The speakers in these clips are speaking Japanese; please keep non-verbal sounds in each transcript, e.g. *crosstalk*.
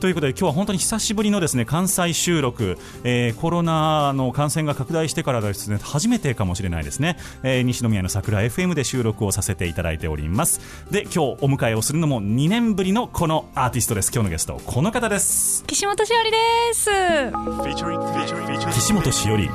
ということで今日は本当に久しぶりのですね関西収録、えー、コロナの感染が拡大してからですね初めてかもしれないですね、えー、西宮の桜 FM で収録をさせていただいております。で今日お迎えをするのも2年ぶりのこのアーティストです。今日のゲストこの方です。岸本しおりです。岸本しおり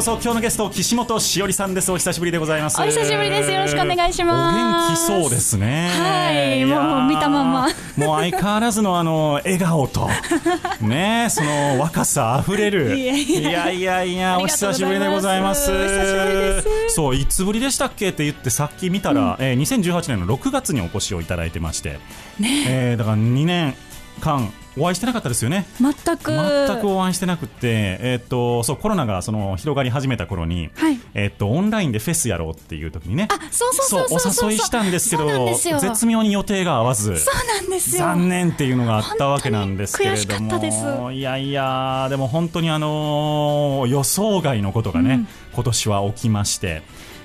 こそ。今日のゲスト岸本しおりさんです。お久しぶりでございます。お久しぶりです。よろしくお願いします。お元気そうですね。はい。もう見たままもう相変わらずのあの笑顔と *laughs* ねその若さあふれる。いやいやいやお久しぶりでございます。そういつぶりでしたっけって言ってさっき見たら、うん、えー、2018年の6月にお越しをいただいてまして、ね。えー、だから2年間お会いしてなかったですよね。全く。全くお会いしてなくて、えー、っとそうコロナがその広がり始めた頃に、はい、えー、っとオンラインでフェスやろうっていう時にねあそうそうそうお誘いしたんですけど絶妙に予定が合わずそうなんですよ。残念っていうのがあったわけなんですけれどもいやいやでも本当にあのー、予想外のことがね、うん、今年は起きまして。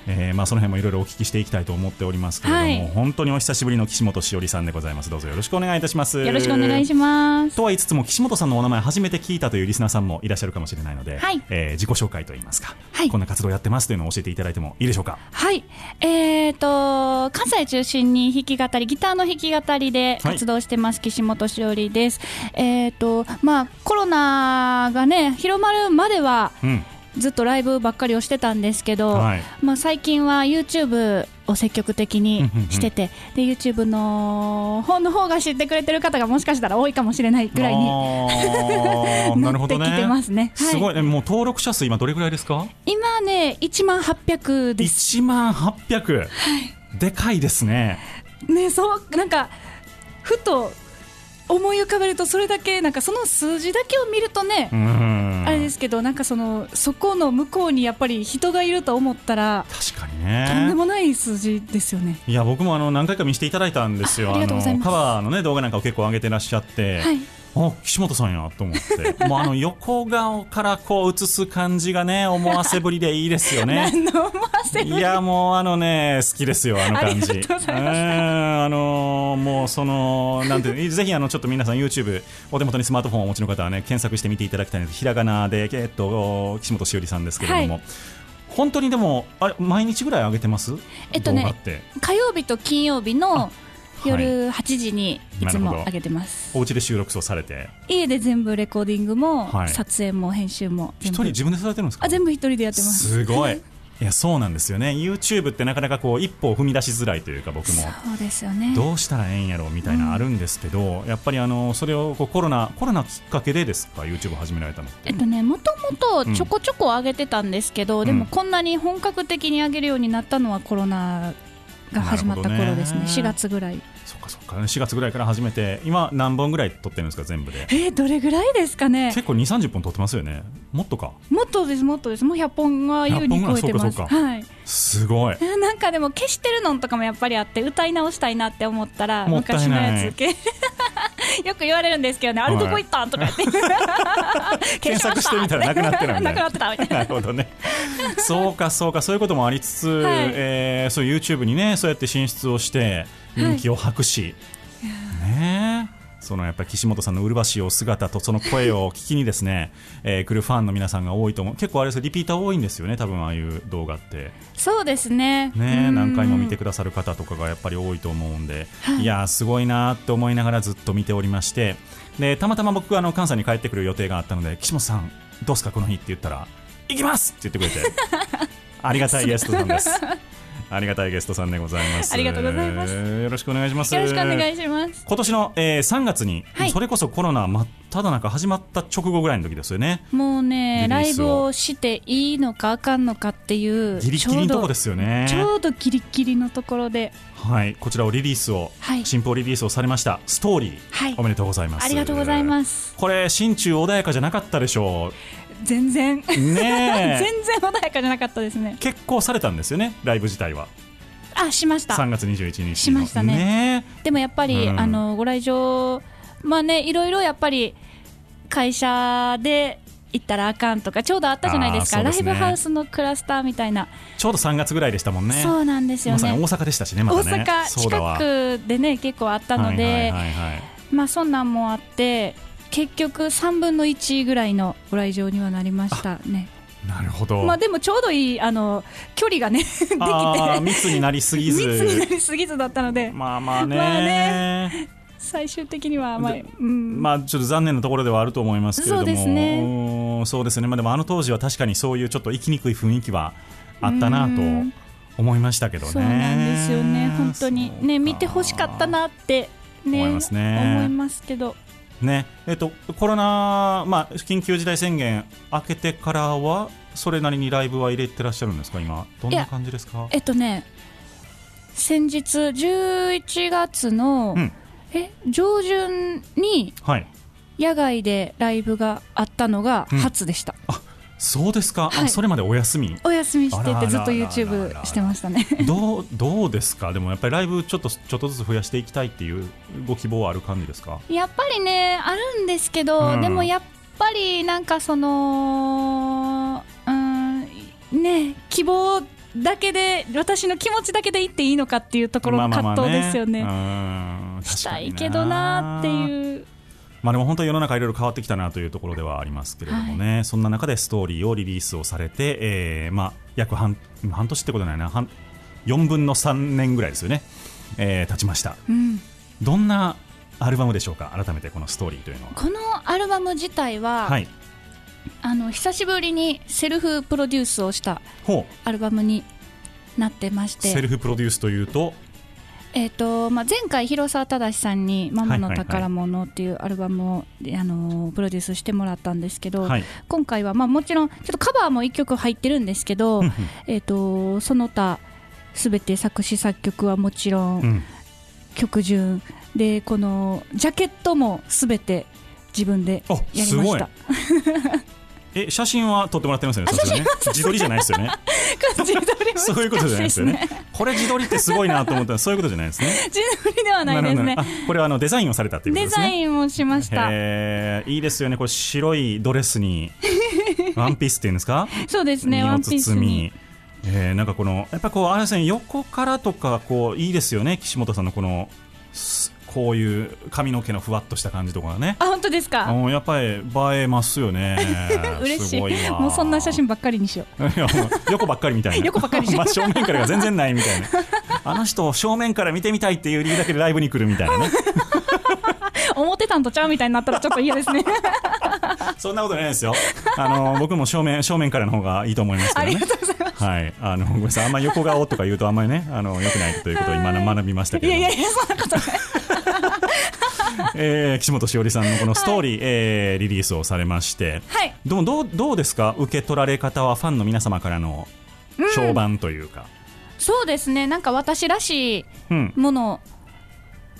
えー、まあその辺もいろいろお聞きしていきたいと思っておりますけれども、はい、本当にお久しぶりの岸本しおりさんでございます。どうぞよろしくお願いいたします。よろしくお願いします。とは言いつつも岸本さんのお名前初めて聞いたというリスナーさんもいらっしゃるかもしれないので、はい、えー、自己紹介といいますか、はい、こんな活動やってますというのを教えていただいてもいいでしょうか？はい。えーと関西中心に弾き語りギターの弾き語りで活動してます、はい、岸本しおりです。えーとまあコロナがね広まるまでは、うんずっとライブばっかりをしてたんですけど、はい、まあ、最近は YouTube を積極的にしててで YouTube の本の方が知ってくれてる方がもしかしたら多いかもしれないぐらいに *laughs* なってきてますね。すねすごい。ね、もう登録者数今どれぐらいですか？今ね1万800です。1万800、はい、でかいですね。ねそうなんかふと思い浮かべるとそれだけなんかその数字だけを見るとねあれですけどなんかそのそこの向こうにやっぱり人がいると思ったら確かにね。とんでもない数字ですよね。いや僕もあの何回か見せていただいたんですよ。ありがとうございます。カバーのね動画なんかを結構上げてらっしゃって、はいあ岸本さんやと思って。*laughs* もうあの横顔からこう映す感じがね思わせぶりでいいですよね。*laughs* いやもうあのね好きですよあの感じ。あのもうそのなんてぜひあのちょっと皆さん YouTube お手元にスマートフォンをお持ちの方はね検索してみていただきたいのでひらがなでえっと岸本しおりさんですけれども、はい。本当にでもあれ毎日ぐらい上げてます？えっとね火曜日と金曜日の夜8時にいつも上げてます。お家で収録をされて。家で全部レコーディングも、はい。撮影も編集も一人自分でされてるんですか？あ全部一人でやってます。すごい。*laughs* いやそうなんですよね。YouTube ってなかなかこう一歩を踏み出しづらいというか僕も。そうですよね。どうしたらええんやろみたいなあるんですけど、やっぱりあのそれをこうコロナコロナきっかけでですか？YouTube を始められたのって。えっとね、もともとちょこちょこ上げてたんですけど、でうん。もこんなに本格的に上げるようになったのはコロナが始まった頃ですね、ね。4月ぐらい。かそっか。4月ぐらいから始めて今何本ぐらい撮ってるんですか全部で？えーどれぐらいですかね、結構2 3 0本撮ってますよね。もっとか？もっとです、もっとです、もう100本は優に超えて100本ぐらいます。はい。すごい。えーなんかでも消してるのとかもやっぱりあって歌い直したいなって思ったら昔のやつけ。*laughs* よく言われるんですけどね、あれどこ行ったんとか言って。*laughs* *laughs* 検索してみたらなくなってるみたいななくなってたみたいな。なるほどね。そうかそうかそういうこともありつつ、はい。えーそう YouTube にねそうやって進出をして人気を博し、ねえ。そのやっぱり岸本さんの麗しいお姿とその声を聞きにですね、*laughs* えー来るファンの皆さんが多いと思う。結構あれですリピーター多いんですよね多分ああいう動画って。そうですね。ねうん。何回も見てくださる方とかがやっぱり多いと思うんで、はい。い、やーすごいなーって思いながらずっと見ておりまして。でたまたま僕あの関西に帰ってくる予定があったので岸本さんどうすかこの日って言ったら行きますって言ってくれて。*laughs* ありがたいゲストさんですありがたいゲストさんでございます。ありがとうございます。よろしくお願いします。よろしくお願いします。今年の、えー3月に、はい。それこそコロナ真っ只中始まった直後ぐらいの時ですよね。もうねライブをしていいのかあかんのかっていうギリギリのとこですよね。ちょうどギリギリのところで。はい。こちらをリリースを、はい。新報リリースをされましたストーリー、はい。おめでとうございます。ありがとうございます。これ心中穏やかじゃなかったでしょ全然。うね *laughs* 全え然穏やかじゃなかったですね。結構されたんですよねライブ自体は。あしました。3月21日の。しましたね。ねでもやっぱり、うん。あのご来場まあねいろいろやっぱり会社で行ったらあかんとかちょうどあったじゃないですか。ね。ライブハウスのクラスターみたいな、ちょうど3月ぐらいでしたもんね。そうなんですよね。まさに大阪でしたしねまね。阪そうだわ。近くでね結構あったので、はいはいはいはい。まあそんなんもあって結局3分の1ぐらいのご来場にはなりましたね。なるほど、まあでもちょうどいいあの距離がね *laughs* できて。密になりすぎず。密になりすぎずだったので。まあまあね,、まあね。最終的にはまあ、でうん。まあちょっと残念なところではあると思いますけれども。そうですね。うんそうですね。まあでもあの当時は確かにそういうちょっと生きにくい雰囲気はあったなとうん。思いましたけどね。そうなんですよね。本当にね見てほしかったなってね思いますね。思いますけどね。えっとコロナまあ緊急事態宣言明けてからはそれなりにライブは入れてらっしゃるんですか？今どんな感じですか？えっとね先日11月の、うん。え上旬にはい。野外でライブがあったのがうん。初でした、そうですか、あはい。それまでお休み？お休みしててずっと YouTube してましたね。どうどうですか？でもやっぱりライブちょっとちょっとずつ増やしていきたいっていうご希望はある感じですか？やっぱりねあるんですけど、うん。でもやっぱりなんかそのうんね希望だけで私の気持ちだけで言っていいのかっていうところの葛藤ですよね,、まあまあまあねうんしたいけどなってういうまあでも本当に世の中いろいろ変わってきたなというところではありますけれどもね、そんな中でストーリーをリリースをされて、えーまあ約半半年ってことないな。半4分の3年ぐらいですよね、えー経ちました。うん。どんなアルバムでしょうか？改めてこのストーリーというのは。このアルバム自体は、はい。あの久しぶりにセルフプロデュースをしたほアルバムになってましうて。セルフプロデュースというとえーとまあ、前回、広沢忠さんに「ママの宝物」っていうアルバムを、あのプロデュースしてもらったんですけど、はい。今回は、まあ、もちろんちょっとカバーも1曲入ってるんですけど、えー、とその他すべて作詞作曲はもちろん、うん。曲順。でこのジャケットもすべて自分であやりました。*laughs* え写真は撮ってもらってますよねね。自撮りじゃないですよね。*laughs* 自撮りもそういうことじゃないですよね。これ自撮りってすごいなと思ったらそういうことじゃないですね。自撮りではないです。ねこれはあのデザインをされたっていうことデですね。ザインもしました。へー。いいですよね。これ白いドレスに *laughs* ワンピースっていうんですか？そうですねワンピースに。えー。なんかこのやっぱこうあれですね横からとかこういいですよね。岸本さんのこのすこういう髪の毛のふわっとした感じとかね。あ本当ですか？うんやっぱり映えますよね。*laughs* 嬉しい。もうそんな写真ばっかりにしよう。*laughs* 横ばっかりみたいな。横ばっかり真正面からが全然ないみたいな。*laughs* あの人を正面から見てみたいっていう理由だけでライブに来るみたいなね。思ってたんとちゃうみたいになったらちょっと嫌ですね。そんなことないですよ。あの僕も正面正面からの方がいいと思いますけどね。はい。あのごめんなさい。あんまり横顔とか言うとあんまりねあの良くないということを今学びましたけどいやいやいやそんなことないえー岸本しおりさんのこのストーリー、えーリリースをされまして、はい。どうどうどうですか？受け取られ方はファンの皆様からの評判というか、そうですね。なんか私らしいうん。もの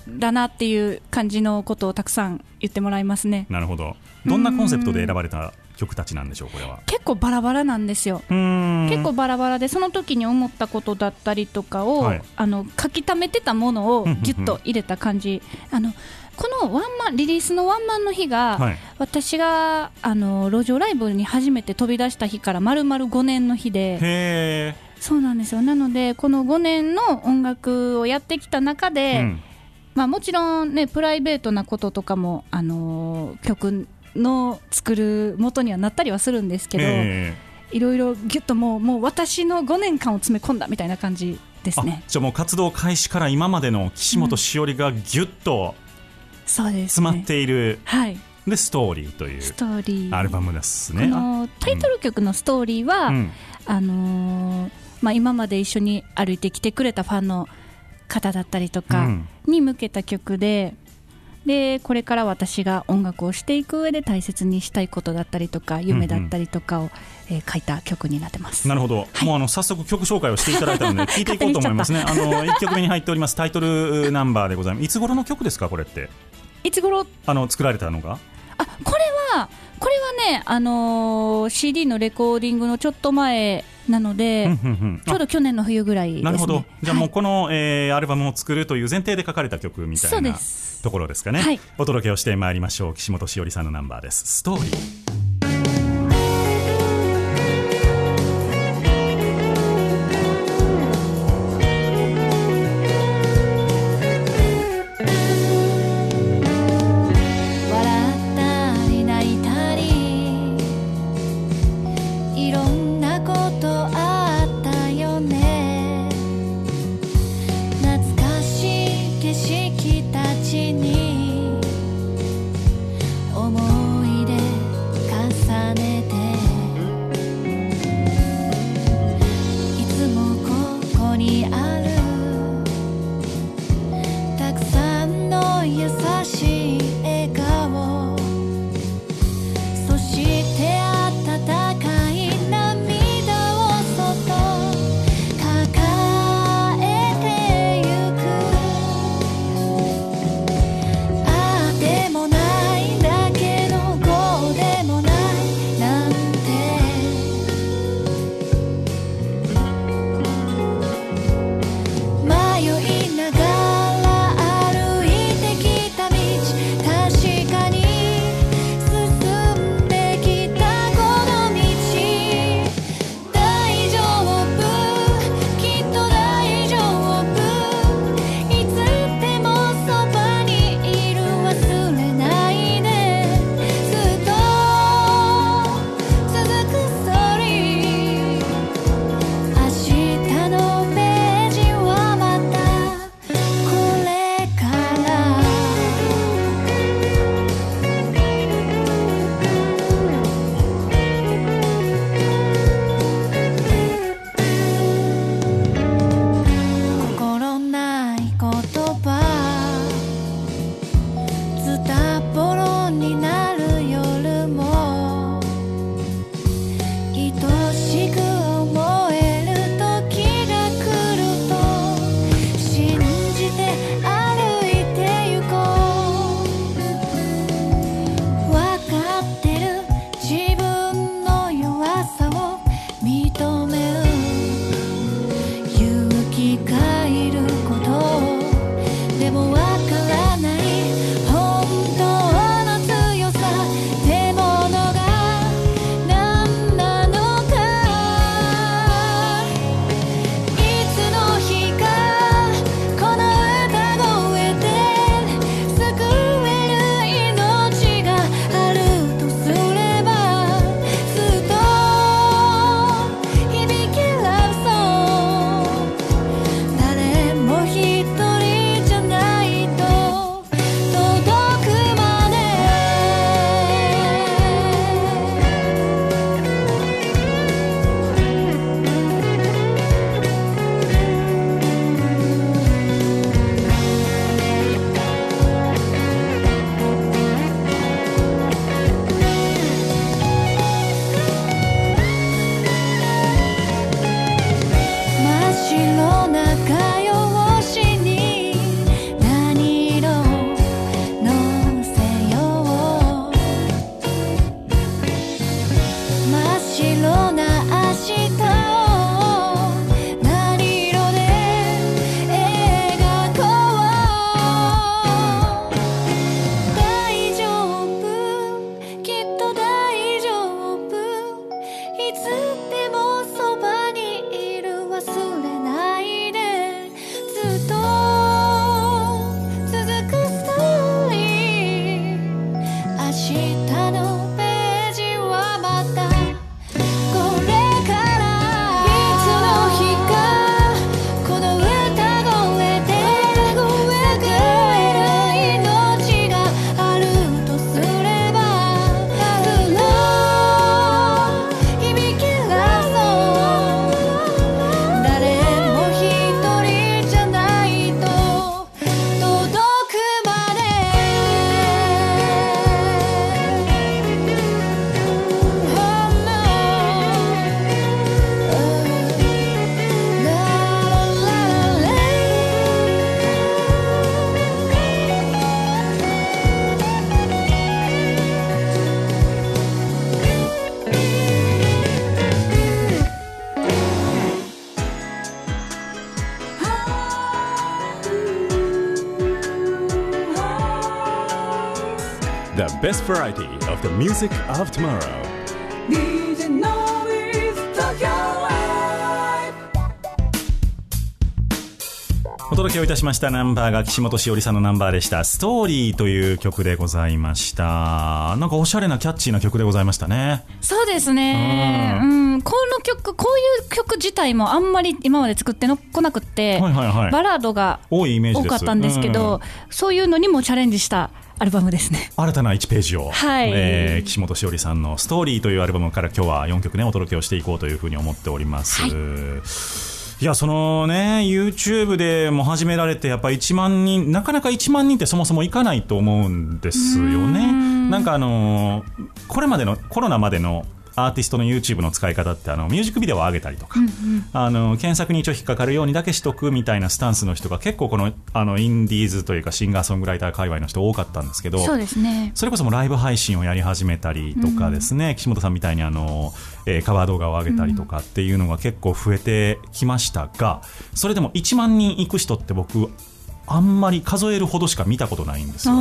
だなっていう感じのことをたくさん言ってもらいますね。なるほど。どんなコンセプトで選ばれた曲たちなんでしょうこれは。結構バラバラなんですよ。結構バラバラでその時に思ったことだったりとかを、はい。あの書き溜めてたものをうんうんうん。ギュッと入れた感じ。あのこのワンマンリリースのワンマンの日が、はい。私があの路上ライブに初めて飛び出した日から丸々5年の日でそうなんですよ。なのでこの5年の音楽をやってきた中で、うん。まあ、もちろんねプライベートなこととかも、あのー曲の作る元にはなったりはするんですけど、えいろいろギュッともうもう私の5年間を詰め込んだみたいな感じですね。じゃあもう活動開始から今までの岸本しおりがギュッとそうです、ね、詰まっている、はい。でストーリーというストーリー。アルバムですこね。のタイトル曲のストーリーは、うん。あのーまあ、今まで一緒に歩いてきてくれたファンの方だったりとかうん。に向けた曲で。でこれから私が音楽をしていく上で大切にしたいことだったりとか夢だったりとかを、えー書いた曲になってます。なるほど、もうあの早速曲紹介をしていただいたので *laughs* 聞いていこうと思いますね。あの一曲目に入っております。タイトルナンバーでございます。いつ頃の曲ですかこれって？いつ頃？あの作られたのが？あこれはこれはね、あのー CD のレコーディングのちょっと前なので、うんうんうんちょうど去年の冬ぐらいです、ね、なるほど。じゃあもうはいこの、えーアルバムを作るという前提で書かれた曲みたそいうなところですかね。はいお届けをしてまいりましょう。岸本しおりさんのナンバーです。ストーリー。Best variety of the music of tomorrow. DJ Noise Tokyo Live お届けをいたしましたナンバーが岸本しおりさんのナンバーでした「ストーリー」という曲でございました。なんかおしゃれなキャッチーな曲でございましたね。そうですね、ううん、この曲、こういう曲自体もあんまり今まで作ってのこなくって、はいはいはい。バラードが多いイメージです。多かったんですけど、うん。そういうのにもチャレンジしたアルバムですね。新たな1ページを、はい。えー岸本しおりさんの「ストーリー」というアルバムから今日は4曲ねお届けをしていこうというふうに思っております、はい。いやそのね YouTube でも始められてやっぱ1万人なかなか1万人ってそもそもいかないと思うんですよね。なんかあのーこれまでのコロナまでのアーティストの YouTube の使い方ってあのミュージックビデオを上げたりとか、あの検索に一応引っかかるようにだけしとくみたいなスタンスの人が結構このあのインディーズというかシンガーソングライター界隈の人多かったんですけどそうですね。それこそもうライブ配信をやり始めたりとかですね、岸本さんみたいにあの、えーカバー動画を上げたりとかっていうのが結構増えてきましたが、それでも1万人行く人って僕あんまり数えるほどしか見たことないんですよ。う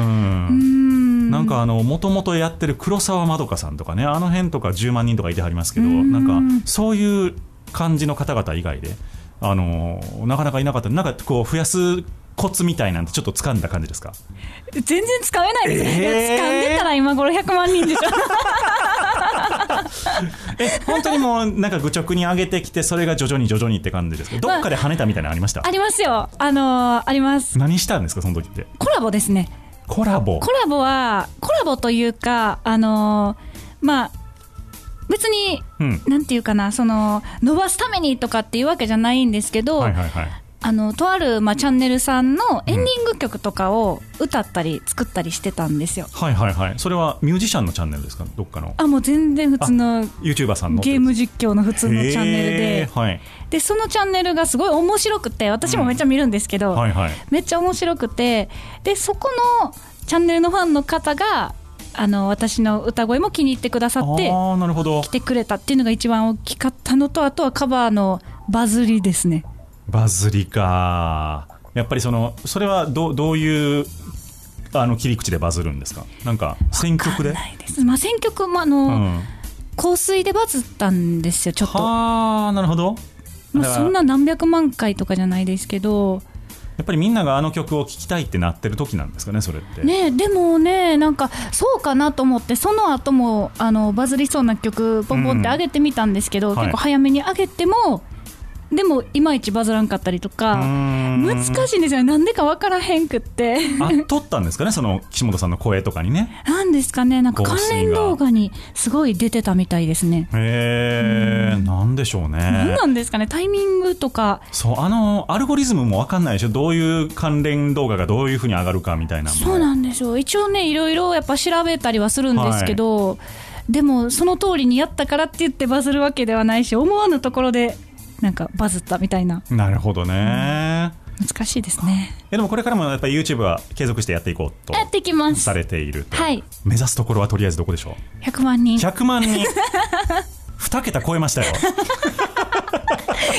ん。なんかあのもともとやってる黒沢まどかさんとかねあの辺とか10万人とかいてはりますけどなんかそういう感じの方々以外であのなかなかいなかったなんかこう増やすコツみたいなんてちょっと掴んだ感じですか？全然つかめないですね。えー掴んでたら今頃100万人でしょ。*laughs* え本当にもうなんか愚直に上げてきてそれが徐々に徐々にって感じですけどどっかで跳ねたみたいなのありました？ありますよ。あのーあります。何したんですかその時って？コラボですね。コラボ？コラボは、コラボというか、あのーまあ、別に、うんなんていうかな、その、伸ばすためにとかっていうわけじゃないんですけど、はいはいはいあの、とある、まあ、チャンネルさんのエンディング曲とかを歌ったり作ったりしてたんですよ。はいはいはい。それはミュージシャンのチャンネルですか？どっかの。あ、もう全然普通の YouTuber さんの。ゲーム実況の普通のチャンネルへでー、はい。で、そのチャンネルがすごい面白くて、私もめっちゃ見るんですけど、はいはい。めっちゃ面白くてでそこのチャンネルのファンの方があの私の歌声も気に入ってくださってああなるほど。来てくれたっていうのが一番大きかったのとあとはカバーのバズりですねバズりか。やっぱりそのそれはどどういうあの切り口でバズるんですか？なんか選曲で？ないです、まあ、選曲もあの、うん。香水でバズったんですよちょっと、はあなるほど。まあ、そんな何百万回とかじゃないですけど。やっぱりみんながあの曲を聴きたいってなってる時なんですかねそれって。ねでもねなんかそうかなと思ってその後もあのバズりそうな曲ポンポンって上げてみたんですけど、はい。結構早めに上げてもでもいまいちバズらんかったりとか難しいんですよね。なんでか分からへんくって。あ撮ったんですかね？*laughs* その岸本さんの声とかにね。なんですかね。なんか関連動画にすごい出てたみたいですね。へえなんでしょう何ね。なんですかね。タイミングとか。そうあのアルゴリズムも分かんないでしょ？どういう関連動画がどういうふうに上がるかみたいなそうなんですよ。一応ねいろいろやっぱ調べたりはするんですけど、でもその通りにやったからって言ってバズるわけではないし思わぬところでなんかバズったみたいな。なるほどね、難しいですね。えでもこれからもやっぱり YouTube は継続してやっていこうとやってきます。されていると、はい。目指すところはとりあえずどこでしょ100万人。う100万人。*laughs* 2桁超えましたよ。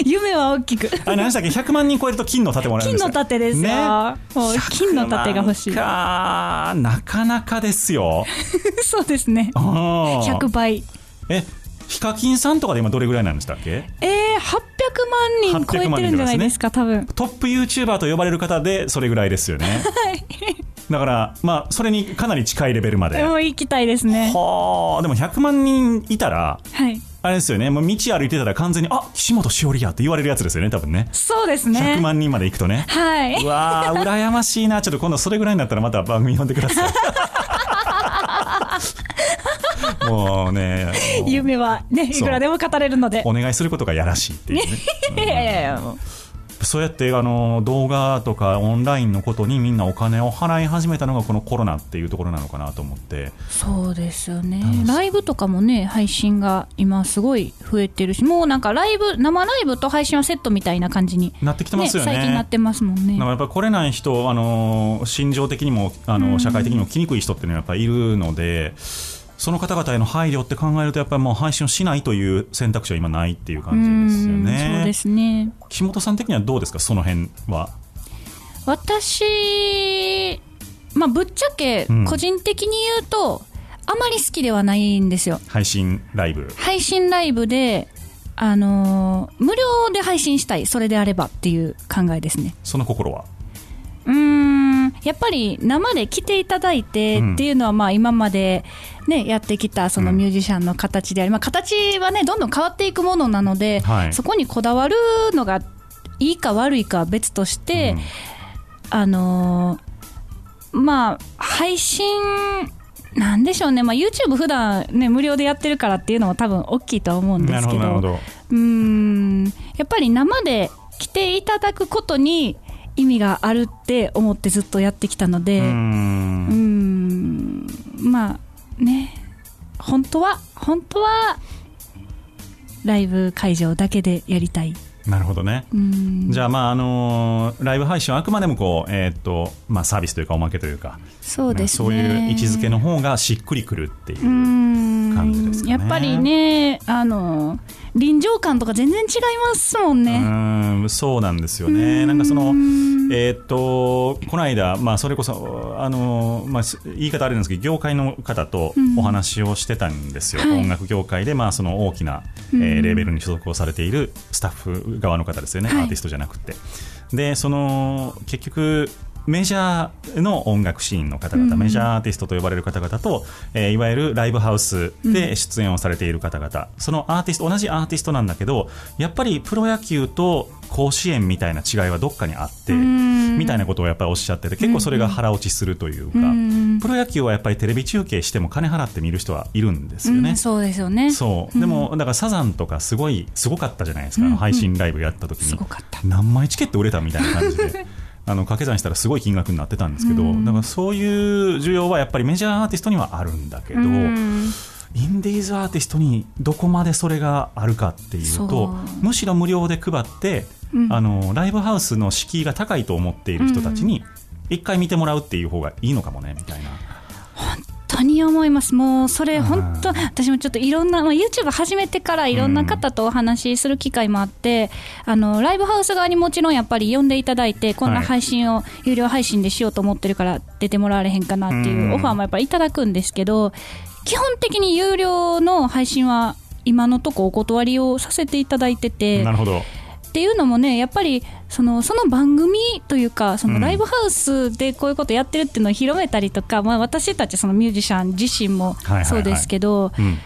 夢は大きく。あれ何でしたっけ？100万人超えると金の盾もらえるんですか？金の盾ですよ、ね。もう金の盾が欲しい。100万かなかなかですよ。*laughs* そうですね。100 100倍。えヒカキンさんとかで今どれぐらいなんでしたっけ？えー、800万人超えてるんじゃないですか多分。トップ YouTuber と呼ばれる方でそれぐらいですよね。*laughs* だからまあそれにかなり近いレベルまで。もう行きたいですね。はあでも100万人いたらはい。あれですよね。もう道歩いてたら完全にあ岸本しおりやって言われるやつですよね多分ね。そうですね。100万人まで行くとね。はい。うわー羨ましいな。ちょっと今度それぐらいになったらまた番組呼んでください *laughs* もうね *laughs* 夢はねいくらでも語れるので。お願いすることがやらしいっていうね。*laughs* いやいやいやもう。そうやってあの動画とかオンラインのことにみんなお金を払い始めたのがこのコロナっていうところなのかなと思って。そうですよね。ライブとかもね配信が今すごい増えてるしもうなんかライブ生ライブと配信はセットみたいな感じに、なってきてますよね。最近なってますもんね。だからやっぱり来れない人、あの心情的にもあの社会的にも来にくい人っていうのはやっぱりいるので、その方々への配慮って考えると、やっぱりもう配信をしないという選択肢は今ないっていう感じですようんね。そうですね。岸本さん的にはどうですか、その辺は。私まあ、ぶっちゃけうん個人的に言うと、あまり好きではないんですよ。配信ライブ。配信ライブで、あのー無料で配信したいそれであればっていう考えですね。その心は？うーんやっぱり生で来ていただいてうんっていうのはまあ今まで、ね、やってきたそのうん。ミュージシャンの形であり、まあ、形はねどんどん変わっていくものなので、はい。そこにこだわるのがいいか悪いかは別として、うん。あのーまあ配信なんでしょうね、まあ、YouTube 普段ね無料でやってるからっていうのも多分大きいとは思うんですけど。うーん。やっぱり生で来ていただくことに意味があるって思ってずっとやってきたので、うん。まあね。本当は本当はライブ会場だけでやりたい。なるほどね。じゃあまああのーライブ配信はあくまでもこうえーっとまあサービスというかおまけというかそうですね。そういう位置づけの方がしっくりくるっていう。う感じですかね。やっぱりね、あの臨場感とか全然違いますもんうね。ーんそうなんですよね、なんかその、えーっとこの間、まあ、それこそあの、まあ、す言い方あれなんですけど、業界の方とお話をしてたんですよ、はい。音楽業界で、まあ、その大きな、えーレーベルに所属をされているスタッフ側の方ですよね、はい。アーティストじゃなくて。でその結局メジャーの音楽シーンの方々、メジャーアーティストと呼ばれる方々と、えーいわゆるライブハウスで出演をされている方々、そのアーティスト同じアーティストなんだけどやっぱりプロ野球と甲子園みたいな違いはどっかにあってみたいなことをやっぱりおっしゃってて結構それが腹落ちするというか、ん。プロ野球はやっぱりテレビ中継しても金払って見る人はいるんですよね。うんそうですよね。そう。でも、だからサザンとかすごいすごかったじゃないですか、配信ライブやった時に、何枚チケット売れたみたいな感じで *laughs* あの掛け算したらすごい金額になってたんですけど、だからそういう需要はやっぱりメジャーアーティストにはあるんだけど、うん。インディーズアーティストにどこまでそれがあるかっていうそとう。むしろ無料で配って、うん。あのライブハウスの敷居が高いと思っている人たちに一回見てもらうっていう方がいいのかもねみたいな。本当に思います、もうそれ、本当、私もちょっといろんな、まあ、YouTube 始めてからいろんな方とお話しする機会もあって、あのライブハウス側にもちろんやっぱり呼んでいただいて、こんな配信を有料配信でしようと思ってるから、出てもらわれへんかなっていううん。オファーもやっぱりいただくんですけど、基本的に有料の配信は、今のとこお断りをさせていただいてて。なるほどっていうのもねやっぱりそのその番組というかそのうん。ライブハウスでこういうことやってるっていうのを広めたりとか、まあ、私たちそのミュージシャン自身もそうですけど、うん。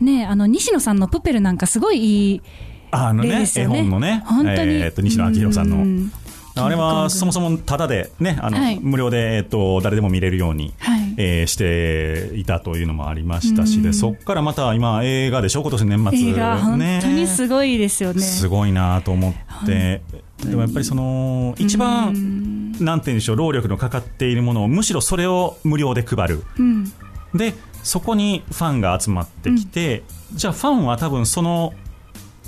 ね、あの西野さんの「プペル」なんかすごいいいあのね絵例ですよね。本のね本当に、えーと西野昭弘さんの。うん。あれはそもそもタダでねあの、はい。無料で、えっと誰でも見れるように、はいえーしていたというのもありましたしでそこからまた今映画でしょ？今年年末。映画本ね当にすごいですよね。すごいなと思って。でもやっぱりその一番なんて言うんでしょう労力のかかっているものをむしろそれを無料で配る。うん。でそこにファンが集まってきて、じゃあファンは多分その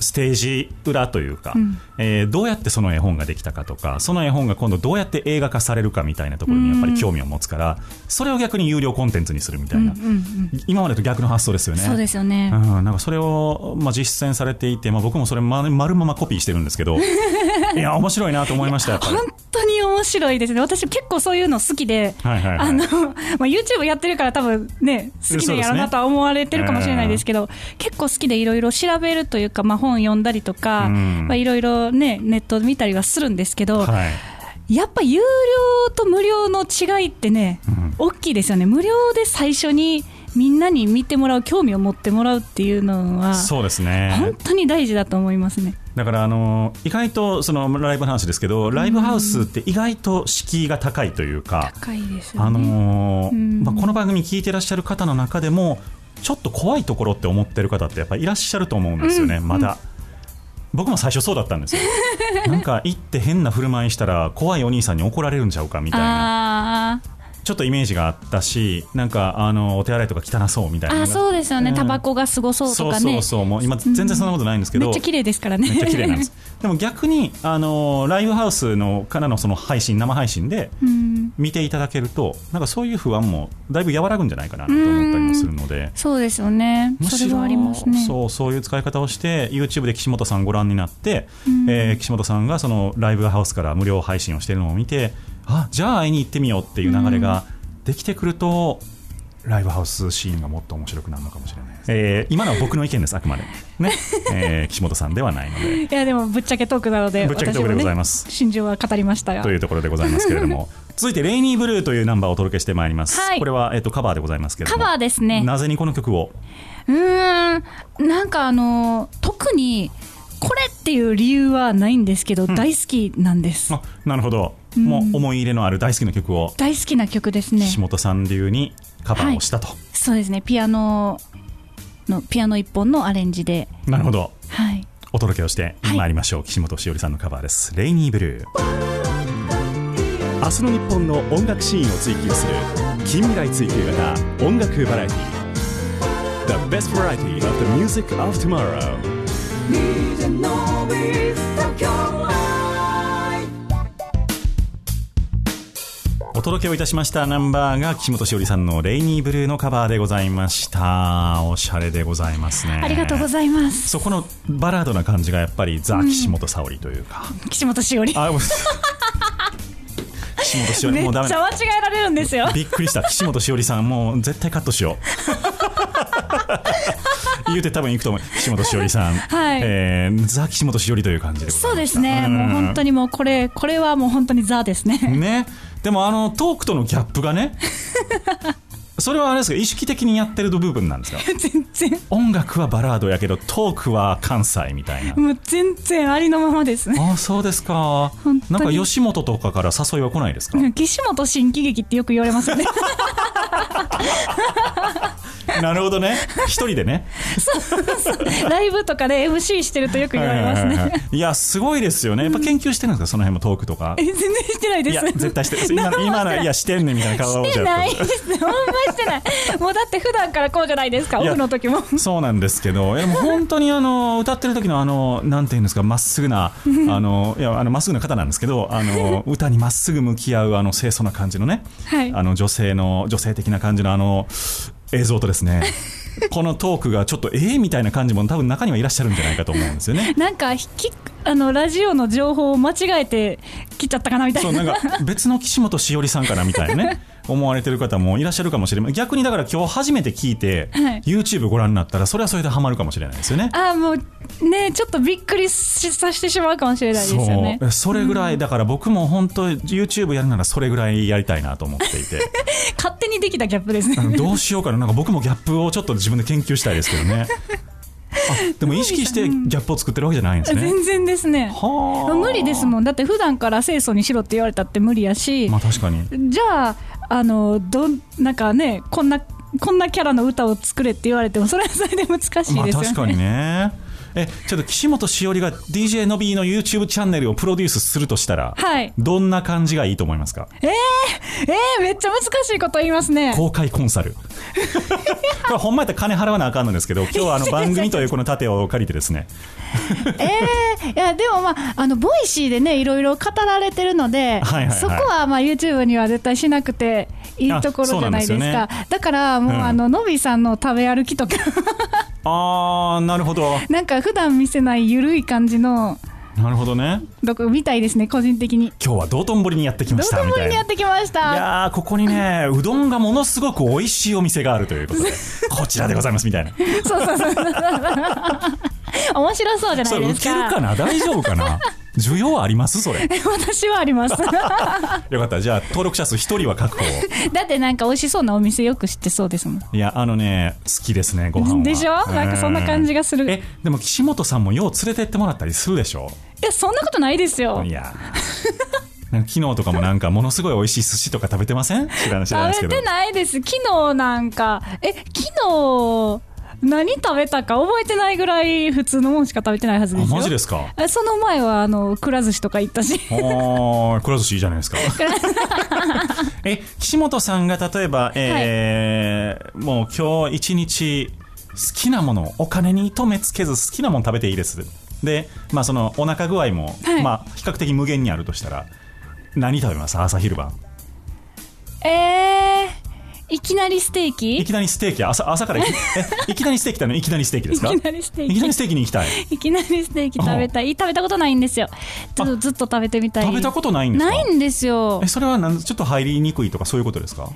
ステージ裏というか、うんえーどうやってその絵本ができたかとかその絵本が今度どうやって映画化されるかみたいなところにやっぱり興味を持つからそれを逆に有料コンテンツにするみたいな、うんうんうん今までと逆の発想ですよね。そうですよね。うん、なんかそれを、まあ、実践されていて、まあ、僕もそれま丸ままコピーしてるんですけど *laughs* いや面白いなと思いました。本当に面白いですね。私結構そういうの好きで、はいはいはいあの、まあ、YouTube やってるから多分ね、好きでやろうなとは思われてるかもしれないですけど、結構好きでいろいろ調べるというか、まあ、本読んだりとか、うんまあ、いろいろね、ネット見たりはするんですけど、はいやっぱ有料と無料の違いってね、大きいですよね。無料で最初にみんなに見てもらう、興味を持ってもらうっていうのは、そうですね本当に大事だと思いますね。だからあの意外とそのライブの話ですけどライブハウスって意外と敷居が高いというか、高いです。あのーうんまあ、この番組聞いてらっしゃる方の中でもちょっと怖いところって思ってる方ってやっぱりいらっしゃると思うんですよね、まだ。僕も最初そうだったんですよ。*laughs* なんか行って変な振る舞いしたら怖いお兄さんに怒られるんちゃうかみたいなちょっとイメージがあったしなんかあのお手洗いとか汚そうみたいな。あそうですよね、うん。タバコがすごそうとかね、そうそうもう今全然そんなことないんですけど、めっちゃ綺麗ですからね。めっちゃ綺麗なんです。*laughs* でも逆にあのライブハウスのからのその配信生配信でうん。見ていただけるとなんかそういう不安もだいぶ和らぐんじゃないかなと思ったりもするので。そうですよね、むしろそれはありますね。そうそういう使い方をして YouTube で岸本さんご覧になって、えー岸本さんがそのライブハウスから無料配信をしているのを見てあじゃあ会いに行ってみようっていう流れがってきてくるとライブハウスシーンがもっと面白くなるのかもしれないです、えー今のは僕の意見ですあくまで。ね、*laughs* えー岸本さんではないので。いやでもぶっちゃけトークなので *laughs* ぶっちゃけトークでございます。ね心情は語りましたがというところでございますけれども。*laughs* 続いて「レイニーブルー」というナンバーをお届けしてまいります、はい。これは、えっとカバーでございますけれども。カバーですね。なぜにこの曲を？うーん。なんかあの特にこれっていう理由はないんですけど、大好きなんです。あなるほど、もう思い入れのある大好きな曲を大好きな曲ですね。岸本さん流にカバーをしたと、そうですね。ピアノのピアノ一本のアレンジで。なるほど。はい。お届けをしてはい参りましょう、岸本しおりさんのカバーです「レイニーブルー」明日の日本の音楽シーンを追求する近未来追求型音楽バラエティ。The best variety of the music of tomorrow 届けをいたしましたナンバーが岸本しおりさんの「レイニーブルー」のカバーでございました。おしゃれでございますね。ありがとうございます。そこのバラードな感じがやっぱりザ・岸本沙織というか、岸本しおり。あ岸本しおり。めもうダメ。っちゃ間違えられるんですよ。びっくりした。岸本しおりさんもう絶対カットしよう。*laughs* 言うて多分行くと思う。岸本しおりさん、はい。えーザ・岸本しおりという感じでそうですね。もう本当にもうこれこれはもう本当にザですね。ねでもあのトークとのギャップがね *laughs* それはあれですか意識的にやってる部分なんですか？全然。音楽はバラードやけどトークは関西みたいな。もう全然ありのままですね。ああそうですか。本当に。なんか吉本とかから誘いは来ないですか岸本新喜劇ってよく言われますよね *laughs* なるほどね。一人でね。ライブとかで MC してるとよく言われますはいはいはいねはい。いやすごいですよね。やっぱ研究してるんですか？その辺もトークとか。え全然してないです。いや絶対してる。*laughs* 今の今のいやしてんねんみたいな顔して。じゃないです。ほんましてない。もうだって普段からこうじゃないですか。オフの時も。そうなんですけど、いやでも本当にあの歌ってる時のあのなんていうんですか？まっすぐなあのいやあのまっすぐな方なんですけど、あの *laughs* 歌にまっすぐ向き合うあの清楚な感じのね、はい。あの女性の女性的な感じのあの映像とですね。*laughs* このトークがちょっとええみたいな感じも多分中にはいらっしゃるんじゃないかと思うんですよね。なんかあのラジオの情報を間違えて切っちゃったかなみたいなそうなんか別の岸本しおりさんかなみたいなね思われてる方もいらっしゃるかもしれない逆にだから今日初めて聞いて、はい。YouTube ご覧になったらそれはそれでハマるかもしれないですよね。あもうねちょっとびっくりしさせてしまうかもしれないですよね。それぐらい、だから僕も本当 YouTube やるならそれぐらいやりたいなと思っていて。*laughs* 勝手にできたギャップですね。どうしようかな。なんか僕もギャップをちょっと自分で研究したいですけどね。あ *laughs* でも意識してギャップを作ってるわけじゃないんですね。全然ですね。はあ。無理ですもん。だって普段から清楚にしろって言われたって無理やし、まあ確かに。じゃああのどんなんかねこんなこんなキャラの歌を作れって言われてもそれはそれで難しいですよね、まあ確かにねえちょっと岸本しおりが DJ のびの YouTube チャンネルをプロデュースするとしたら、はい。どんな感じがいいと思いますか？えー、めっちゃ難しいこと言いますね。公開コンサル。*laughs* これほんまやったら金払わなあかんのですけど *laughs* 今日はあの番組というこの体を借りてですね。*laughs* えー、いやでもまああの Voicy でねいろいろ語られてるので、はいはいはい。そこはまあ YouTube には絶対しなくていいところじゃないですか。だからもう、うん。あののびさんの食べ歩きとかあーなるほど。なんか普段見せないゆるい感じのなるほどね。どこ見たいですね個人的に。今日は道頓堀にやってきま道頓したみたいな。堀にやってきましいたやーここにね *laughs* うどんがものすごく美味しいお店があるということで *laughs* こちらでございますみたいな。そうそうそうそう。面白そうじゃなそれいですか。受けるかな？大丈夫かな？需要ありますそれ。*laughs* 私はあります。*laughs* よかった。じゃあ登録者数一人は確保を。*laughs* だってなんか美味しそうなお店よく知ってそうですもん。いやあのね好きですねご飯は。でしょ？なんかそんな感じがする。えでも岸本さんもよう連れてってもらったりするでしょ？いやそんなことないですよ。いや。昨日とかもなんかものすごい美味しい寿司とか食べてません？知らないですけど。食べてないです。昨日なんか。え昨日何食べたか覚えてないぐらい普通のもんしか食べてないはずですよ。あマジですか？えその前はあのくら寿司とか行ったし。あーくら寿司いいじゃないですか。*laughs* *laughs* え岸本さんが例えば、えーもう今日一日好きなものお金に糸目つけず好きなもの食べていいです。でまあそのお腹具合も、はい。まあ比較的無限にあるとしたら何食べます？朝昼晩。えー、いきなりステーいキきなりステーキ？朝朝からいき *laughs* えいきなりステーキっての？いきなりステーキですか？いきなりステーキ。いきなりステーキに行きたい。いきなりステーキ食べたい。食べたことないんですよ。ちょっとずっと食べてみたい。食べたことないんですか？ないんですよ。えそれはなんちょっと入りにくいとかそういうことですか？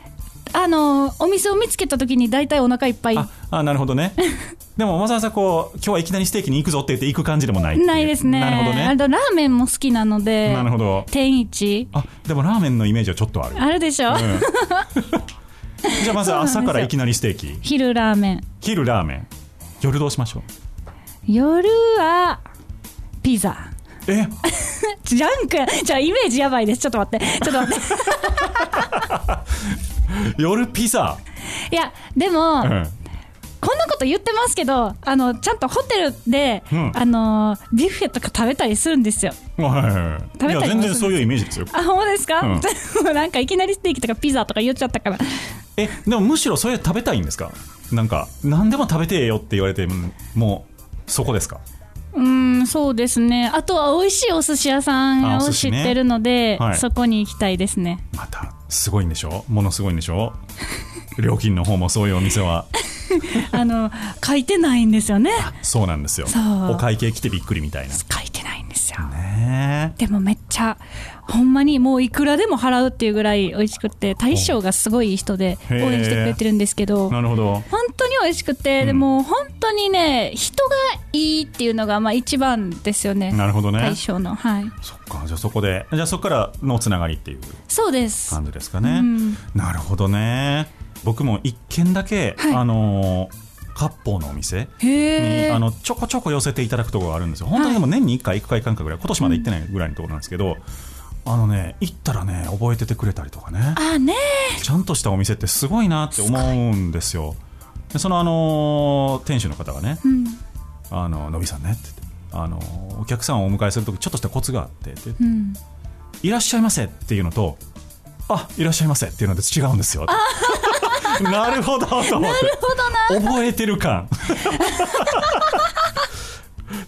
あのお店を見つけた時に大体お腹いっぱい。ああなるほどね。*laughs* でもわざわざこう今日はいきなりステーキに行くぞって言って行く感じでもないないですね。なるほどあねとラーメンも好きなので。なるほど。天一。あでもラーメンのイメージはちょっとある。あるでしょ、うん *laughs* *laughs* じゃあまず朝からいきなりステーキ。昼ラーメン。昼ラーメン。夜どうしましょう？夜はピザ。え？*laughs* ジャンク。じゃあイメージやばいです。ちょっと待って。ちょっと待って。*laughs* 夜ピザ、いやでも、うん、こんなこと言ってますけどあのちゃんとホテルで、うん。あのビュッフェとか食べたりするんですよ。はいはいはい。食べたりもいや全然そういうイメージですよ。あほんまですか、うん。なんかいきなりステーキとかピザとか言っちゃったからえでもむしろそれ食べたいんですか？なんか何でも食べてよって言われてうんもうそこですか？うーんそうですね。あとは美味しいお寿司屋さんを知ってるので、はい。そこに行きたいですね。またすごいんでしょ？ものすごいんでしょ？*laughs* 料金の方もそういうお店は。*laughs* あの書いてないんですよね。そうなんですよ。お会計来てびっくりみたいな。書いてないんですよ。ねでもめっちゃほんまにもういくらでも払うっていうぐらい美味しくって大将がすごい人で応援してくれてるんですけどなるほど。本当に美味しくて、でも本当にね人がいいっていうのがまあ一番ですよねなるほどね。大将の。はい。そっか。じゃあそこでじゃあそこからのつながりっていうそうです感じですかね、うん。なるほどね。僕も一軒だけ、はい。あのー割烹のお店へにえあのちょこちょこ寄せていただくところがあるんですよ。本当にでも年に1回行くかんかぐらい今年まだ行ってないぐらいのところなんですけど、あのね行ったらね覚えててくれたりとかね。あね。ちゃんとしたお店ってすごいなって思うんですよ。でそのあのー店主の方がねうん「あののびさんね」って言ってあのーお客さんをお迎えするときちょっとしたコツがあってってうん。いらっしゃいませっていうのと、あいらっしゃいませっていうので違うんですよ。*laughs* なるほどと思って。覚えてる感。*laughs*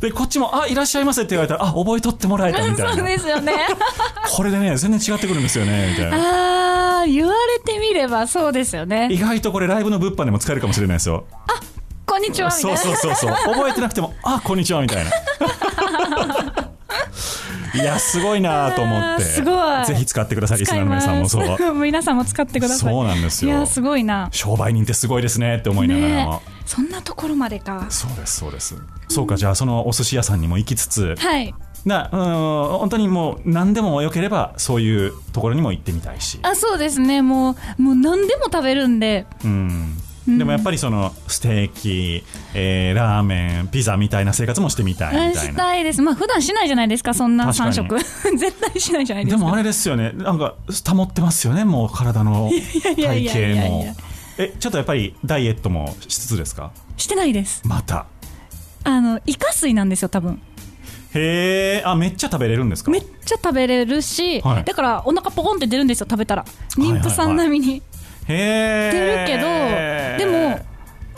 で、こっちも、あいらっしゃいませって言われたら、あ覚えとってもらえたみたいな。そうですよね *laughs* これでね、全然違ってくるんですよね、みたいな。あー言われてみればそうですよね意外とこれライブの物販でも使えるかもしれないですよ。こんにちはみたいそうなそうそうそう。覚えてなくても、あこんにちはみたいな。いや、すごいなと思って。すごい。ぜひ使ってください、リスナーの皆さんも。そう。*laughs* う皆さんも使ってください。そうなんですよ。いやすごいな。商売人ってすごいですねって思いながら。も、ね。そんなところまでか。そうですそうです。そうかじゃあそのお寿司屋さんにも行きつつはい。なうん本当にもう何でもよければそういうところにも行ってみたいし。あそうですね。もうもう何でも食べるんで。うんでもやっぱりそのステーキ、えーラーメンピザみたいな生活もしてみたいみたいな。したいです。まあ普段しないじゃないですかそんな確かに。3食。*laughs* 絶対しないじゃないでか。ですもあれですよね。なんか保ってますよねもう体の体型も。えちょっとやっぱりダイエットもしつつですか？してないです。また。あのイカ水なんですよ多分。へえあめっちゃ食べれるんですか？めっちゃ食べれるし、はい。だからお腹ポコンって出るんですよ食べたら。妊婦さん並みにへ出るえけど、でも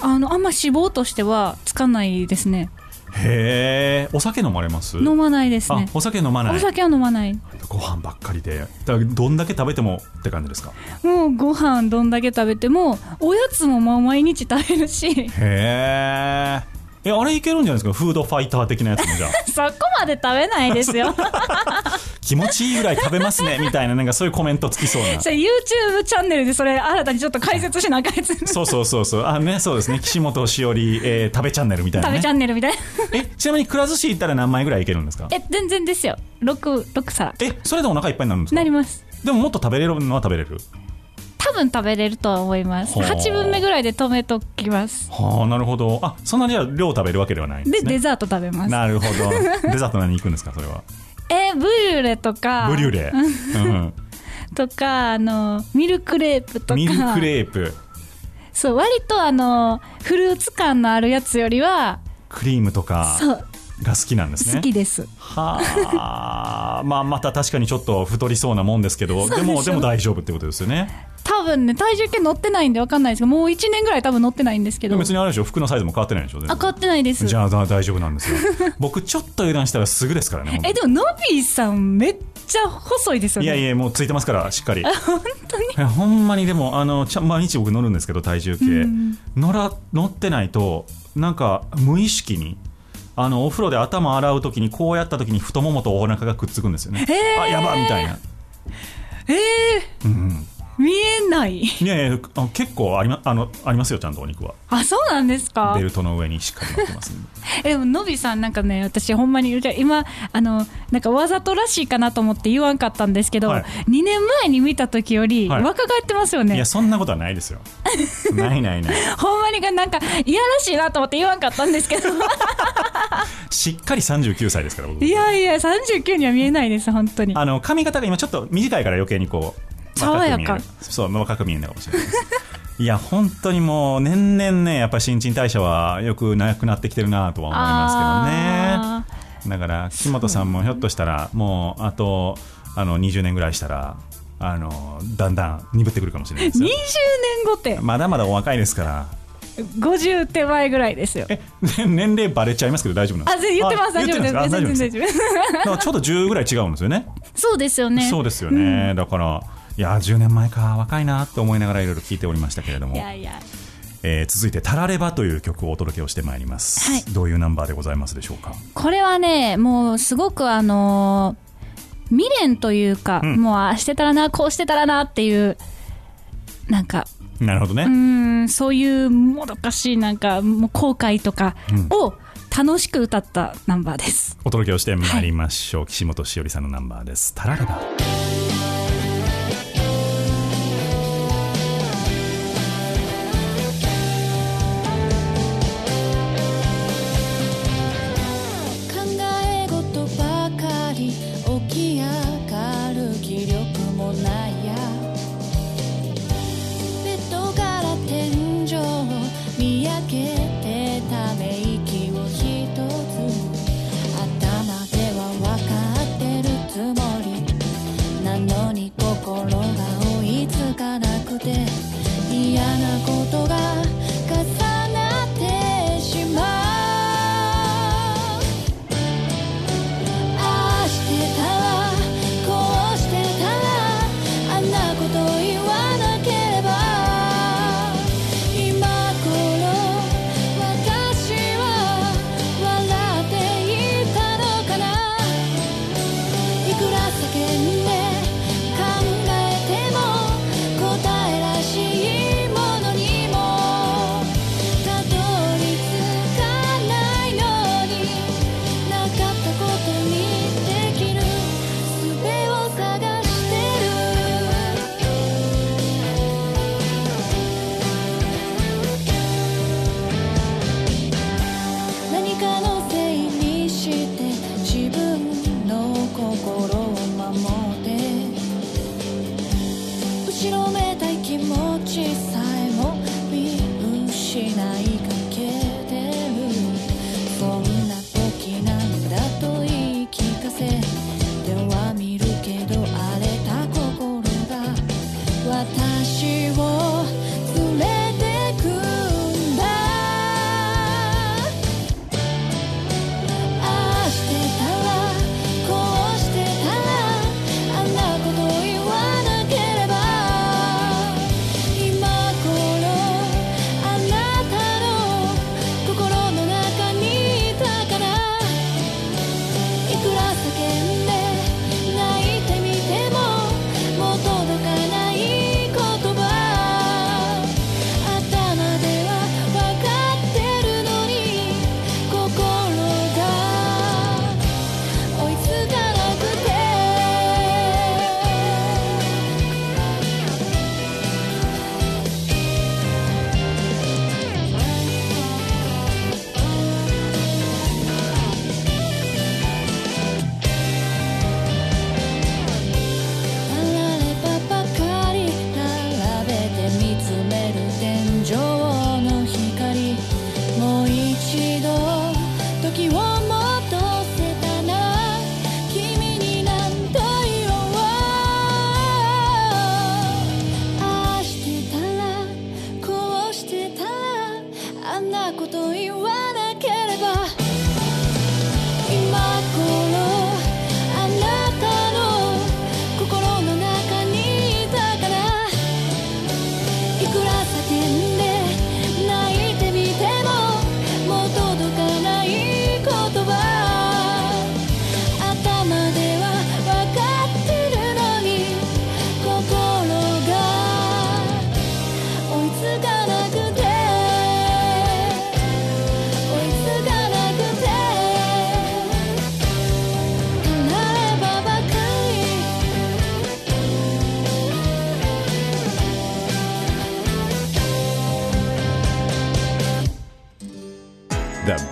あのあんま脂肪としてはつかないですね。へえお酒飲まれます？飲まないですね。あお酒飲まない。お酒は飲まない。ご飯ばっかりで。だどんだけ食べてもって感じですか？もうご飯どんだけ食べてもおやつもまあ毎日食べるし。へええあれいけるんじゃないですか？フードファイター的なやつもじゃあ。*laughs* そこまで食べないですよ。*laughs* 気持ちいいぐらい食べますねみたいななんかそういうコメントつきそうな。*laughs* それ YouTube チャンネルでそれ新たにちょっと解説しなあかんやつ。そうそうそうそう。あねそうですね。岸本しおり、えー食べチャンネルみたいなね。食べチャンネルみたいな。えちなみにくら寿司行ったら何枚ぐらいいけるんですか？え全然ですよ。6, 6皿。えそれでお腹いっぱいになるんですか？なります。でももっと食べれるのは食べれる？多分食べれるとは思います。ほう。8分目ぐらいで止めときます。はあなるほど。あそんなには量食べるわけではないんでね。ですデザート食べます。なるほど。*laughs* デザート何行くんですかそれは？えブリュレとか。ブリュレ、うん、*laughs* とかあのミルクレープとか。ミルクレープ。そう割とあのフルーツ感のあるやつよりはクリームとか。そうが好きなんですね。好きです。はあ。まあまた確かにちょっと太りそうなもんですけどでもでも大丈夫ってことですよね。多分ね体重計乗ってないんで分かんないです。けどもう1年ぐらい多分乗ってないんですけど。別にあれでしょ服のサイズも変わってないでしょあ変わってないです。じゃあだ大丈夫なんですよ。*laughs* 僕ちょっと油断したらすぐですからねえでもノビーさんめっちゃ細いですよね。いやいやもうついてますからしっかり。本当に？ほんまにでもあのちゃ毎日僕乗るんですけど体重計、乗ら乗ってないとなんか無意識にあのお風呂で頭洗う時にこうやった時に太ももとお腹がくっつくんですよね。あやばみたいな、えうん、ー、見えない。い。やいやあ結構あり,、ま、あのありますよちゃんとお肉は。あそうなんですか？ベルトの上にしっかり乗ってますんで。*laughs* えでものびさんなんかね私ほんまに今あのなんかわざとらしいかなと思って言わんかったんですけど、はい。2年前に見た時よりはい。若返ってますよね、いやそんなことはないですよ。ないないない。*laughs* ほんまにがなんかいやらしいなと思って言わんかったんですけど。*laughs* しっかり39歳ですから僕。いやいや39には見えないです本当に。あの髪型が今ちょっと短いから余計にこう爽やか。そう若く見えるのかもしれないです。いや本当にもう年々ねやっぱり新陳代謝はよくなくなってきてるなとは思いますけどね。だから木本さんもひょっとしたらもうあとあの20年ぐらいしたらあのだんだん鈍ってくるかもしれないです20よ年後って。まだまだお若いですから。50手前ぐらいですよ。えね年齢バレちゃいますけど大丈夫なんあですか？言ってます大丈夫です。大丈夫です。ちょうど10ぐらい違うんですよね。そうですよね。そうですよね、だからいや10年前か若いなって思いながらいろいろ聞いておりましたけれども。いやいや。えー続いて「タラレバ」という曲をお届けをしてまいります、はい。どういうナンバーでございますでしょうか？これはねもうすごくあのー未練というか、うん。もうああしてたらなこうしてたらなっていうなんかなるほどね、うーんそういうもどかしいなんかもう後悔とかを楽しく歌ったナンバーです、お届けをしてまいりましょう、岸本しおりさんのナンバーです「タラレバ」